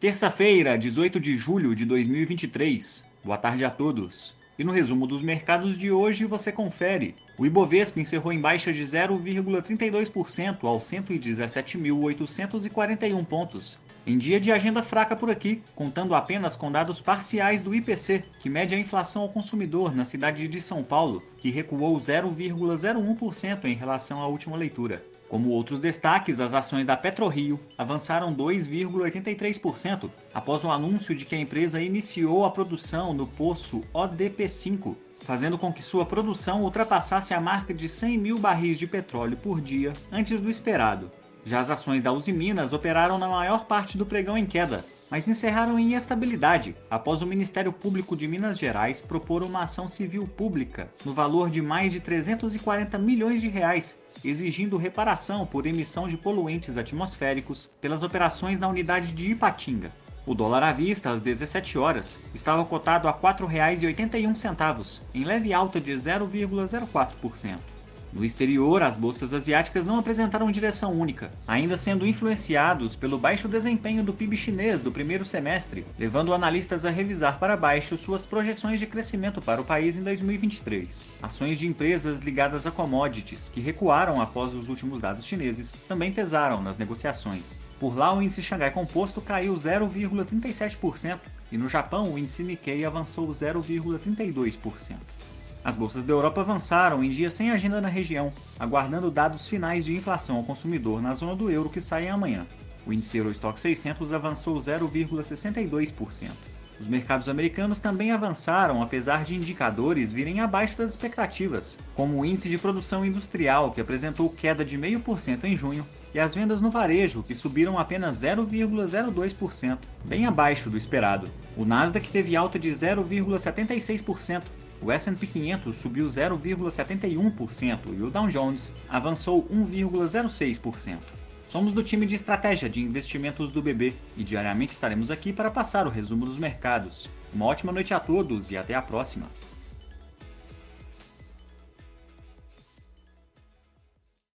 Terça-feira, 18 de julho de 2023. Boa tarde a todos. E no resumo dos mercados de hoje você confere. O Ibovespa encerrou em baixa de 0,32% aos 117.841 pontos. Em dia de agenda fraca por aqui, contando apenas com dados parciais do IPC, que mede a inflação ao consumidor na cidade de São Paulo, que recuou 0,01% em relação à última leitura. Como outros destaques, as ações da PetroRio avançaram 2,83% após o anúncio de que a empresa iniciou a produção no poço ODP5, fazendo com que sua produção ultrapassasse a marca de 100 mil barris de petróleo por dia antes do esperado. Já as ações da Uzi Minas operaram na maior parte do pregão em queda, mas encerraram em estabilidade após o Ministério Público de Minas Gerais propor uma ação civil pública no valor de mais de 340 milhões de reais, exigindo reparação por emissão de poluentes atmosféricos pelas operações na unidade de Ipatinga. O dólar à vista, às 17 horas, estava cotado a R$ 4,81, em leve alta de 0,04%. No exterior, as bolsas asiáticas não apresentaram direção única, ainda sendo influenciados pelo baixo desempenho do PIB chinês do primeiro semestre, levando analistas a revisar para baixo suas projeções de crescimento para o país em 2023. Ações de empresas ligadas a commodities, que recuaram após os últimos dados chineses, também pesaram nas negociações. Por lá, o índice Xangai Composto caiu 0,37% e no Japão o índice Nikkei avançou 0,32%. As bolsas da Europa avançaram em dia sem agenda na região, aguardando dados finais de inflação ao consumidor na zona do euro que saem amanhã. O índice Eurostock 600 avançou 0,62%. Os mercados americanos também avançaram, apesar de indicadores virem abaixo das expectativas, como o índice de produção industrial, que apresentou queda de 0,5% em junho, e as vendas no varejo, que subiram apenas 0,02%, bem abaixo do esperado. O Nasdaq teve alta de 0,76%, o S&P 500 subiu 0,71% e o Dow Jones avançou 1,06%. Somos do time de estratégia de investimentos do BB e diariamente estaremos aqui para passar o resumo dos mercados. Uma ótima noite a todos e até a próxima!